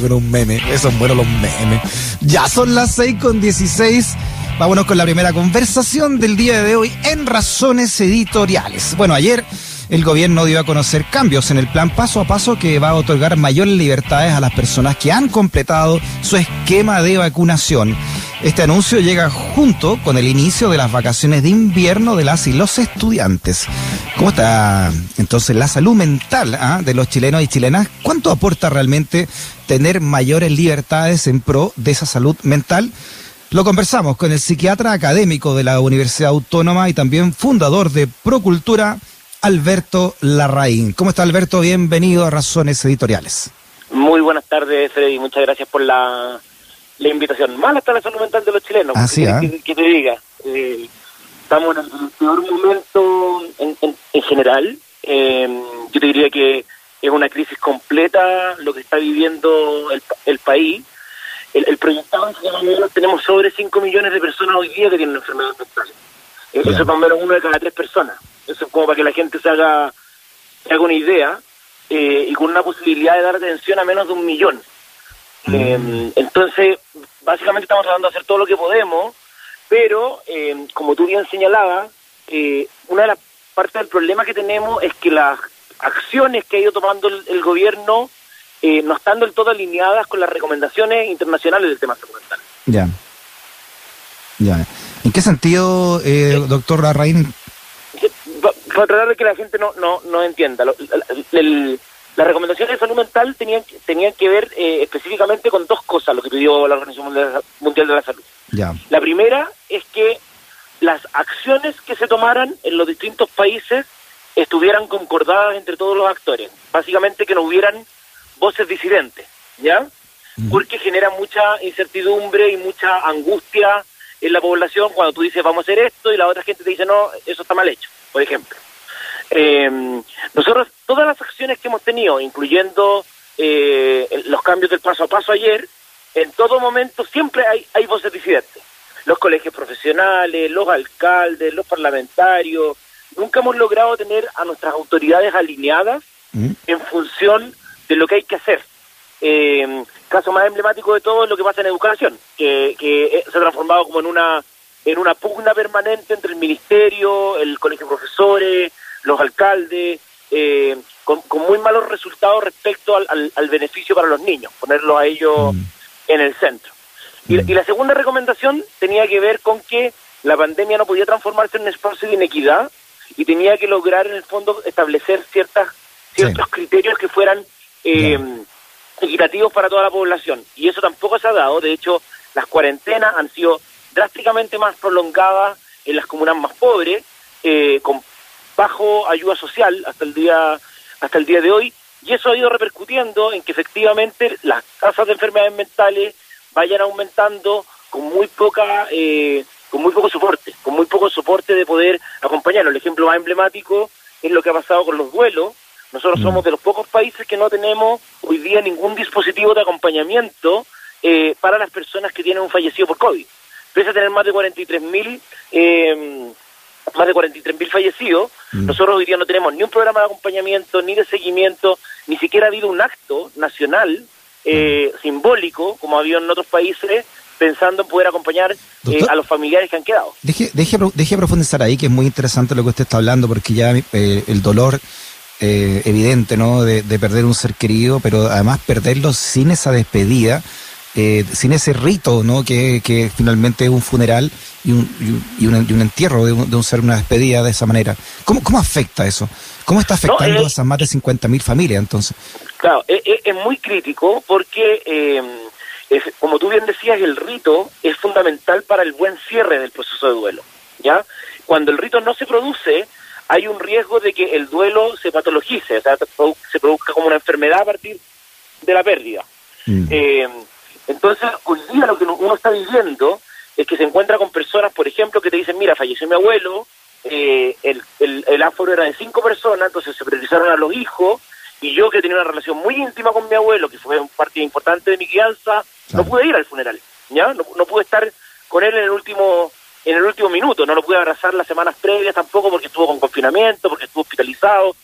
con un meme. Son buenos los memes. Ya son las 6 con 16. Vámonos con la primera conversación del día de hoy en Razones Editoriales. Bueno, ayer el gobierno dio a conocer cambios en el plan paso a paso que va a otorgar mayores libertades a las personas que han completado su esquema de vacunación. Este anuncio llega junto con el inicio de las vacaciones de invierno de las y los estudiantes. ¿Cómo está entonces la salud mental ah, de los chilenos y chilenas? ¿Cuánto aporta realmente tener mayores libertades en pro de esa salud mental? Lo conversamos con el psiquiatra académico de la Universidad Autónoma y también fundador de Procultura, Alberto Larraín. ¿Cómo está Alberto? Bienvenido a Razones Editoriales. Muy buenas tardes, Freddy. Muchas gracias por la, invitación. Mal está la salud mental de los chilenos. Así, ¿ah? que, te diga. Eh, estamos en el peor momento en, general. Eh, yo te diría que es una crisis completa lo que está viviendo el, país. El, el proyectado tenemos sobre 5 millones de personas hoy día que tienen enfermedades mentales. Eso es más o menos uno de cada tres personas. Eso es como para que la gente se haga, se haga una idea eh, y con una posibilidad de dar atención a menos de un millón. Eh, entonces, básicamente estamos tratando de hacer todo lo que podemos, pero eh, como tú bien señalabas, una de las partes del problema que tenemos es que las acciones que ha ido tomando el, gobierno no están del todo alineadas con las recomendaciones internacionales del tema mental. Ya. Ya. ¿En qué sentido, doctor Larraín, para tratar de que la gente no, no, no entienda. Las recomendaciones de salud mental tenían, tenían que ver eh, específicamente con dos cosas, lo que pidió la Organización Mundial de la Salud. La primera es que las acciones que se tomaran en los distintos países estuvieran concordadas entre todos los actores. Básicamente que no hubieran voces disidentes, ¿ya? Porque genera mucha incertidumbre y mucha angustia en la población cuando tú dices vamos a hacer esto y la otra gente te dice no, eso está mal hecho, por ejemplo. Eh, nosotros, todas las acciones que hemos tenido, incluyendo eh, los cambios del paso a paso ayer, en todo momento siempre hay, hay voces disidentes. Los colegios profesionales, los alcaldes, los parlamentarios, nunca hemos logrado tener a nuestras autoridades alineadas mm. en función de lo que hay que hacer. Eh, caso más emblemático de todo es lo que pasa en educación, que, que se ha transformado como en una en una pugna permanente entre el ministerio, el colegio de profesores, los alcaldes, eh, con, muy malos resultados respecto al, al, beneficio para los niños, ponerlo a ellos mm. en el centro. Y, mm. y, la segunda recomendación tenía que ver con que la pandemia no podía transformarse en un espacio de inequidad y tenía que lograr en el fondo establecer ciertas ciertos criterios que fueran eh, equitativos para toda la población. Y eso tampoco se ha dado. De hecho, las cuarentenas han sido drásticamente más prolongadas en las comunas más pobres, eh, con bajo ayuda social hasta el día hasta el día de hoy y eso ha ido repercutiendo en que efectivamente las tasas de enfermedades mentales vayan aumentando con muy poca eh, con muy poco soporte con muy poco soporte de poder acompañarlo. El ejemplo más emblemático es lo que ha pasado con los duelos nosotros mm. somos de los pocos países que no tenemos hoy día ningún dispositivo de acompañamiento eh, para las personas que tienen un fallecido por COVID. Pese a tener más de 43 mil eh, más de 43.000 fallecidos, mm. nosotros hoy día no tenemos ni un programa de acompañamiento, ni de seguimiento, ni siquiera ha habido un acto nacional eh, mm. simbólico, como ha habido en otros países, pensando en poder acompañar eh, a los familiares que han quedado. Deje, deje, deje profundizar ahí, que es muy interesante lo que usted está hablando, porque ya eh, el dolor evidente, ¿no? De, de perder un ser querido, pero además perderlo sin esa despedida, eh, sin ese rito, ¿no? Que, que, finalmente es un funeral y un, y un, y un entierro de un, ser, una despedida de esa manera. ¿Cómo, cómo afecta eso? ¿Cómo está afectando a esas más de 50.000 familias entonces? Claro, es, es muy crítico porque, eh, es, como tú bien decías, el rito es fundamental para el buen cierre del proceso de duelo. ¿ya? Cuando el rito no se produce, hay un riesgo de que el duelo se patologice, o sea, se produzca como una enfermedad a partir de la pérdida. Mm. Eh, entonces, hoy día lo que uno está viviendo es que se encuentra con personas, por ejemplo, que te dicen, mira, falleció mi abuelo, eh, el, el, aforo era de cinco personas, entonces se priorizaron a los hijos, y yo que tenía una relación muy íntima con mi abuelo, que fue un parte importante de mi crianza, no pude ir al funeral, ¿ya? No, no, pude estar con él en el último en el último minuto, no lo pude abrazar las semanas previas tampoco porque estuvo con confinamiento, porque estuvo hospitalizado.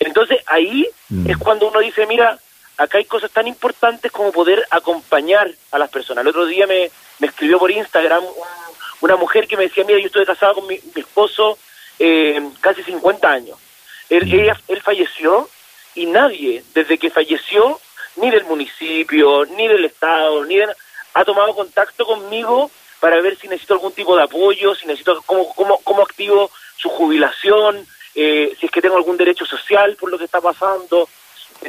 Entonces ahí mm. es cuando uno dice, mira, acá hay cosas tan importantes como poder acompañar a las personas. El otro día me, me escribió por Instagram una mujer que me decía, mira, yo estuve casada con mi, esposo eh, casi 50 años. Él, mm. él falleció y nadie, desde que falleció, ni del municipio, ni del Estado, ni ha tomado contacto conmigo para ver si necesito algún tipo de apoyo, si necesito cómo, cómo, cómo activo su jubilación, eh, si es que tengo algún derecho social por lo que está pasando.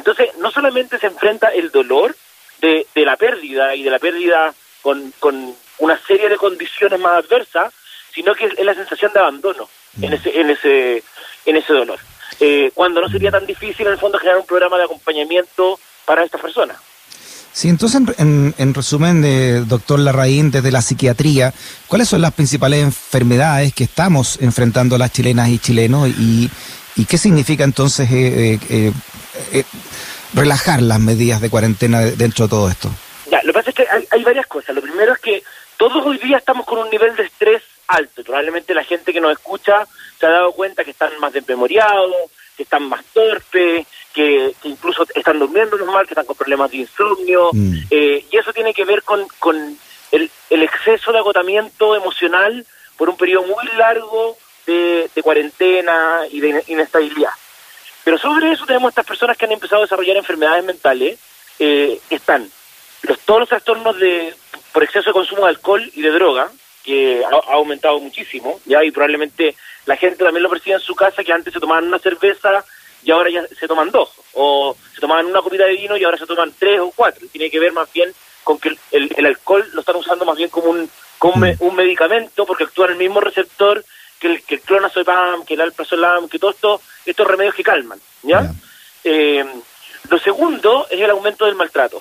Entonces, no solamente se enfrenta el dolor de, de la pérdida y de la pérdida con, con una serie de condiciones más adversas, sino que es la sensación de abandono en mm. ese, en ese, en ese dolor. Eh, cuando no sería tan difícil en el fondo generar un programa de acompañamiento para estas personas. Sí, entonces, en, en, resumen, de doctor Larraín, desde la psiquiatría, ¿cuáles son las principales enfermedades que estamos enfrentando las chilenas y chilenos y, y qué significa entonces eh, eh, eh, relajar las medidas de cuarentena dentro de todo esto? Ya, lo que pasa es que hay, hay, varias cosas. Lo primero es que todos hoy día estamos con un nivel de estrés alto. Probablemente la gente que nos escucha se ha dado cuenta que están más desmemoriados, que están más torpes, que, incluso están durmiendo normal, que están con problemas de insomnio, mm. eh, y eso tiene que ver con, con el, el, exceso de agotamiento emocional por un periodo muy largo de, cuarentena y de inestabilidad. Pero sobre eso tenemos estas personas que han empezado a desarrollar enfermedades mentales, eh, están los, todos los trastornos de por exceso de consumo de alcohol y de droga, que ha, aumentado muchísimo, ya y probablemente la gente también lo percibe en su casa, que antes se tomaban una cerveza y ahora ya se toman dos, o se tomaban una copita de vino y ahora se toman tres o cuatro. Tiene que ver más bien con que el, el, alcohol lo están usando más bien como un, como mm. un medicamento, porque actúa en el mismo receptor que el, que el clonazepam, que el alprazolam, que todos esto, estos remedios que calman, ¿ya? Eh, lo segundo es el aumento del maltrato.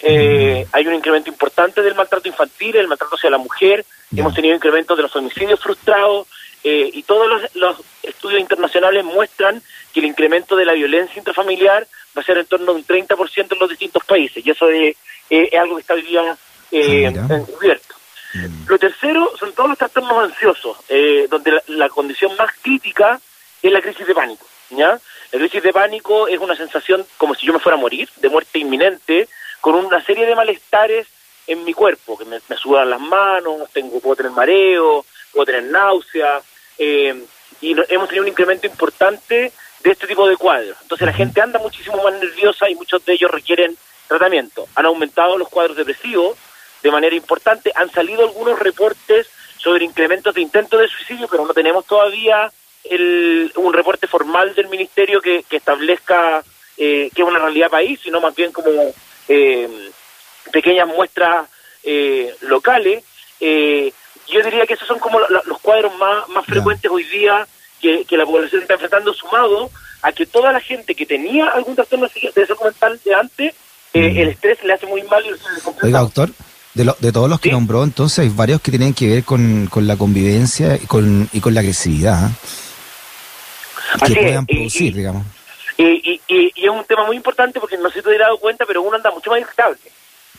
Eh, hay un incremento importante del maltrato infantil, el maltrato hacia la mujer, hemos tenido incrementos de los homicidios frustrados, eh, y todos los, estudios internacionales muestran que el incremento de la violencia intrafamiliar va a ser en torno a un 30% en los distintos países, y eso es, algo que está hoy día eh, encubierto. Mm. Lo tercero son todos los trastornos ansiosos, eh, donde la, condición más crítica es la crisis de pánico. ¿ya? La crisis de pánico es una sensación como si yo me fuera a morir, de muerte inminente, con una serie de malestares en mi cuerpo, que me, me sudan las manos, tengo, puedo tener mareo, puedo tener náuseas, eh, y hemos tenido un incremento importante de este tipo de cuadros. Entonces la gente anda muchísimo más nerviosa y muchos de ellos requieren tratamiento. Han aumentado los cuadros depresivos de manera importante, han salido algunos reportes sobre incrementos de intentos de suicidio, pero no tenemos todavía el, un reporte formal del ministerio que, establezca eh, que es una realidad país, sino más bien como eh, pequeñas muestras eh, locales. Eh, yo diría que esos son como los cuadros más, más frecuentes hoy día que, la población está enfrentando, sumado a que toda la gente que tenía algún trastorno de salud mental de antes, eh, mm. el estrés le hace muy mal y Oiga, doctor, de, de todos los que nombró, entonces hay varios que tienen que ver con, con la convivencia y con, y con la agresividad. ¿eh? Que puedan producir, digamos. Y, y, es un tema muy importante porque no sé si te has dado cuenta, pero uno anda mucho más irritable.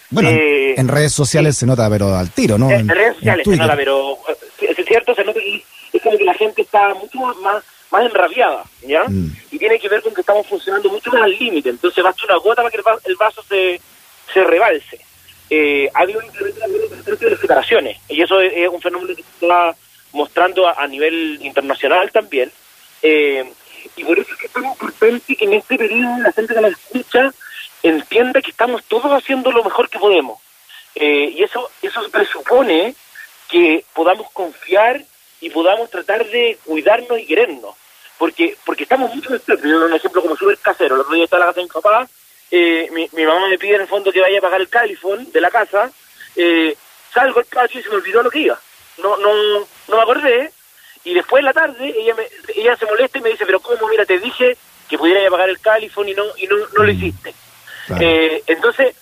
Bueno, eh, en redes sociales se nota, pero al tiro, ¿no? En, redes sociales se nota, pero eh, es cierto, se nota y es como que la gente está mucho más más enrabiada, ¿ya? Mm. Y tiene que ver con que estamos funcionando mucho más al límite, entonces basta una gota para que el vaso se, se rebalse. Eh, ha habido un incremento de las y eso es, un fenómeno que se está mostrando a, nivel internacional también. Eh, y por eso es que es tan importante que en este periodo la gente que nos escucha entienda que estamos todos haciendo lo mejor que podemos. Eh, y eso, eso presupone que podamos confiar y podamos tratar de cuidarnos y querernos. Porque, porque estamos mucho en estrés. Yo un ejemplo como súper casero. El otro día estaba en la casa de mi papá, eh, mi, mi, mamá me pide en el fondo que vaya a pagar el califón de la casa, eh, salgo al patio y se me olvidó lo que iba. No, no, no me acordé. Y después en la tarde ella me, ella se molesta y me dice, pero ¿cómo? Mira, te dije que pudiera ir a pagar el califón y no, y no, no lo mm. hiciste. Eh, entonces,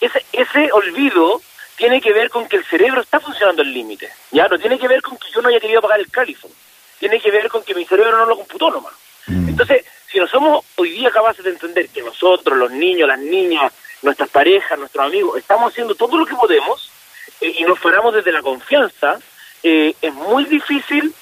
ese, ese olvido tiene que ver con que el cerebro está funcionando al límite. Ya no tiene que ver con que yo no haya querido pagar el califón. Tiene que ver con que mi cerebro no lo computó nomás. Mm. Entonces, si no somos hoy día capaces de entender que nosotros, los niños, las niñas, nuestras parejas, nuestros amigos, estamos haciendo todo lo que podemos eh, y nos paramos desde la confianza, eh, es muy difícil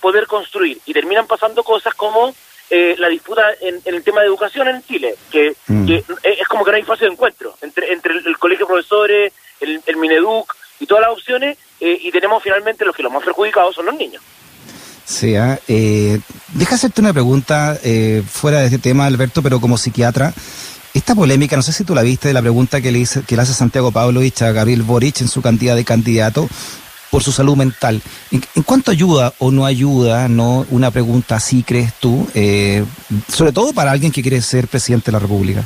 poder construir. Y terminan pasando cosas como eh, la disputa en, el tema de educación en Chile, que, mm. es como que no hay espacio de encuentro entre, entre el, colegio de profesores, el, el, Mineduc y todas las opciones, eh, y tenemos finalmente los que los más perjudicados son los niños. Sí, ¿ah? eh, deja hacerte una pregunta eh, fuera de este tema, Alberto, pero como psiquiatra. Esta polémica, no sé si tú la viste, de la pregunta que le, hice, que le hace Santiago Pavlovich a Gabriel Boric en su cantidad de candidato por su salud mental. ¿En, cuánto ayuda o no ayuda no una pregunta así, crees tú, eh, sobre todo para alguien que quiere ser presidente de la República?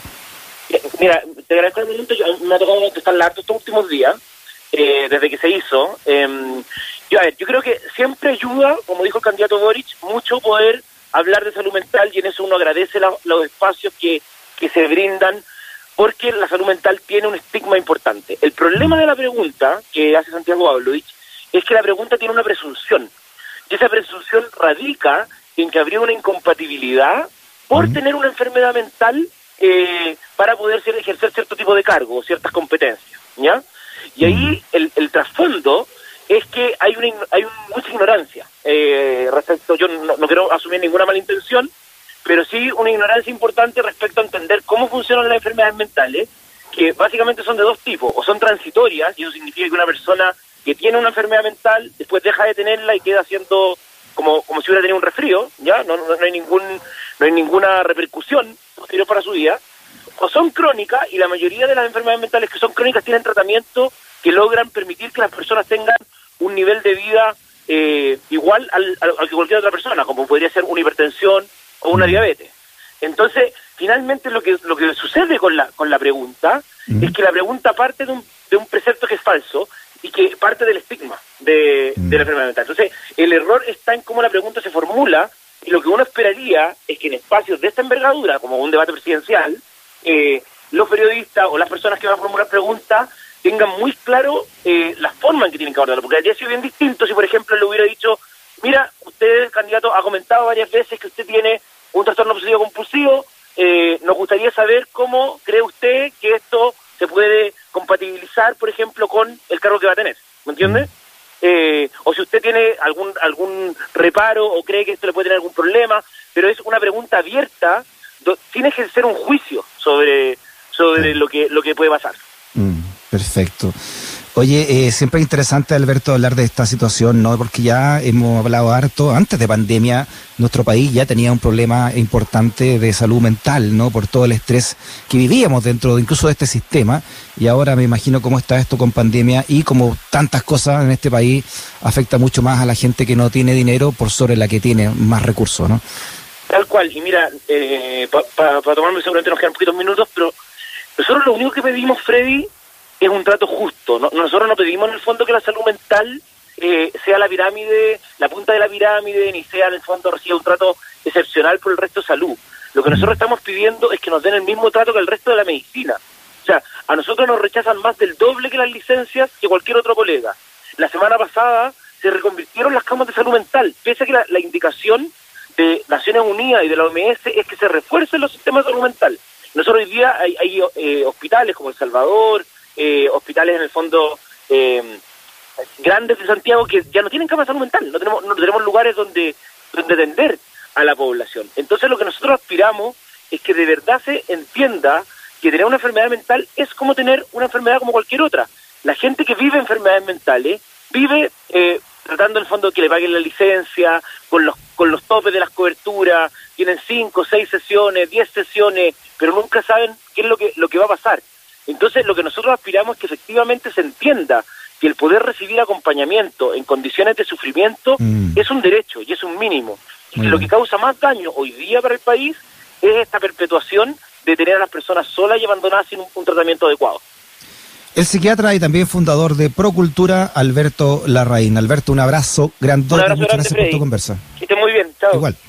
Mira, te agradezco el momento, me ha tocado contestar harto estos últimos días, eh, desde que se hizo. Yo, a ver, yo creo que siempre ayuda, como dijo el candidato Boric, mucho poder hablar de salud mental y en eso uno agradece los espacios que, que se brindan porque la salud mental tiene un estigma importante. El problema de la pregunta que hace Santiago Pavlovich es que la pregunta tiene una presunción. Y esa presunción radica en que habría una incompatibilidad por tener una enfermedad mental eh, para poder ser, ejercer cierto tipo de cargo o ciertas competencias. ¿ya? Y ahí el, el trasfondo es que hay una hay mucha ignorancia eh, respecto, yo no, quiero asumir ninguna mala intención, pero sí una ignorancia importante respecto a entender cómo funcionan las enfermedades mentales, que básicamente son de dos tipos, o son transitorias, y eso significa que una persona que tiene una enfermedad mental después deja de tenerla y queda haciendo como, como si hubiera tenido un resfrío, ya no, no, hay ningún no hay ninguna repercusión posterior para su vida, o son crónicas y la mayoría de las enfermedades mentales que son crónicas tienen tratamiento que logran permitir que las personas tengan un nivel de vida eh, igual al, que cualquier otra persona, como podría ser una hipertensión o una diabetes. Entonces, finalmente lo que lo que sucede con la con la pregunta es que la pregunta parte de un, de un precepto que es falso y que parte del estigma de, de la enfermedad mental. Entonces, el error está en cómo la pregunta se formula y lo que uno esperaría es que en espacios de esta envergadura, como un debate presidencial, eh, los periodistas o las personas que van a formular preguntas tengan muy claro eh, la forma en que tienen que abordarlo, porque habría sido bien distinto si, por ejemplo, le hubiera dicho, mira, usted, candidato, ha comentado varias veces que usted tiene un trastorno obsesivo compulsivo, eh, nos gustaría saber cómo cree usted que esto se puede compatibilizar, por ejemplo, con el cargo que va a tener, ¿me entiende? Mm. Eh, o si usted tiene algún algún reparo o cree que esto le puede tener algún problema, pero es una pregunta abierta, tiene que ser un juicio sobre sobre lo que lo que puede pasar. Mm. Perfecto. Oye, eh, siempre es interesante, Alberto, hablar de esta situación, ¿no? Porque ya hemos hablado harto, antes de pandemia, nuestro país ya tenía un problema importante de salud mental, ¿no? Por todo el estrés que vivíamos dentro incluso de este sistema. Y ahora me imagino cómo está esto con pandemia y como tantas cosas en este país afecta mucho más a la gente que no tiene dinero por sobre la que tiene más recursos, ¿no? Tal cual. Y mira, eh, para tomarme seguramente nos quedan poquitos minutos, pero nosotros lo único que pedimos, Freddy, es un trato justo. nosotros no pedimos en el fondo que la salud mental eh, sea la pirámide, la punta de la pirámide, ni sea en el fondo reciba un trato excepcional por el resto de salud. Lo que nosotros estamos pidiendo es que nos den el mismo trato que el resto de la medicina. O sea, a nosotros nos rechazan más del doble que las licencias que cualquier otro colega. La semana pasada se reconvirtieron las camas de salud mental, pese a que la, indicación de Naciones Unidas y de la OMS es que se refuercen los sistemas de salud mental. Nosotros hoy día hay, eh, hospitales como El Salvador, eh, hospitales en el fondo eh, grandes de Santiago que ya no tienen cama de salud mental, no tenemos, no tenemos lugares donde, donde atender a la población. Entonces lo que nosotros aspiramos es que de verdad se entienda que tener una enfermedad mental es como tener una enfermedad como cualquier otra. La gente que vive enfermedades mentales vive eh, tratando en el fondo que le paguen la licencia, con los, con los topes de las coberturas, tienen cinco, seis sesiones, diez sesiones, pero nunca saben qué es lo que, lo que va a pasar. Entonces, lo que nosotros aspiramos es que efectivamente se entienda que el poder recibir acompañamiento en condiciones de sufrimiento mm. es un derecho y es un mínimo. Y que lo que causa más daño hoy día para el país es esta perpetuación de tener a las personas solas y abandonadas sin un, tratamiento adecuado. El psiquiatra y también fundador de Procultura, Alberto Larraín. Alberto, un abrazo grande. Un abrazo muchas gracias por tu conversa. Que esté muy bien. Chao. Igual.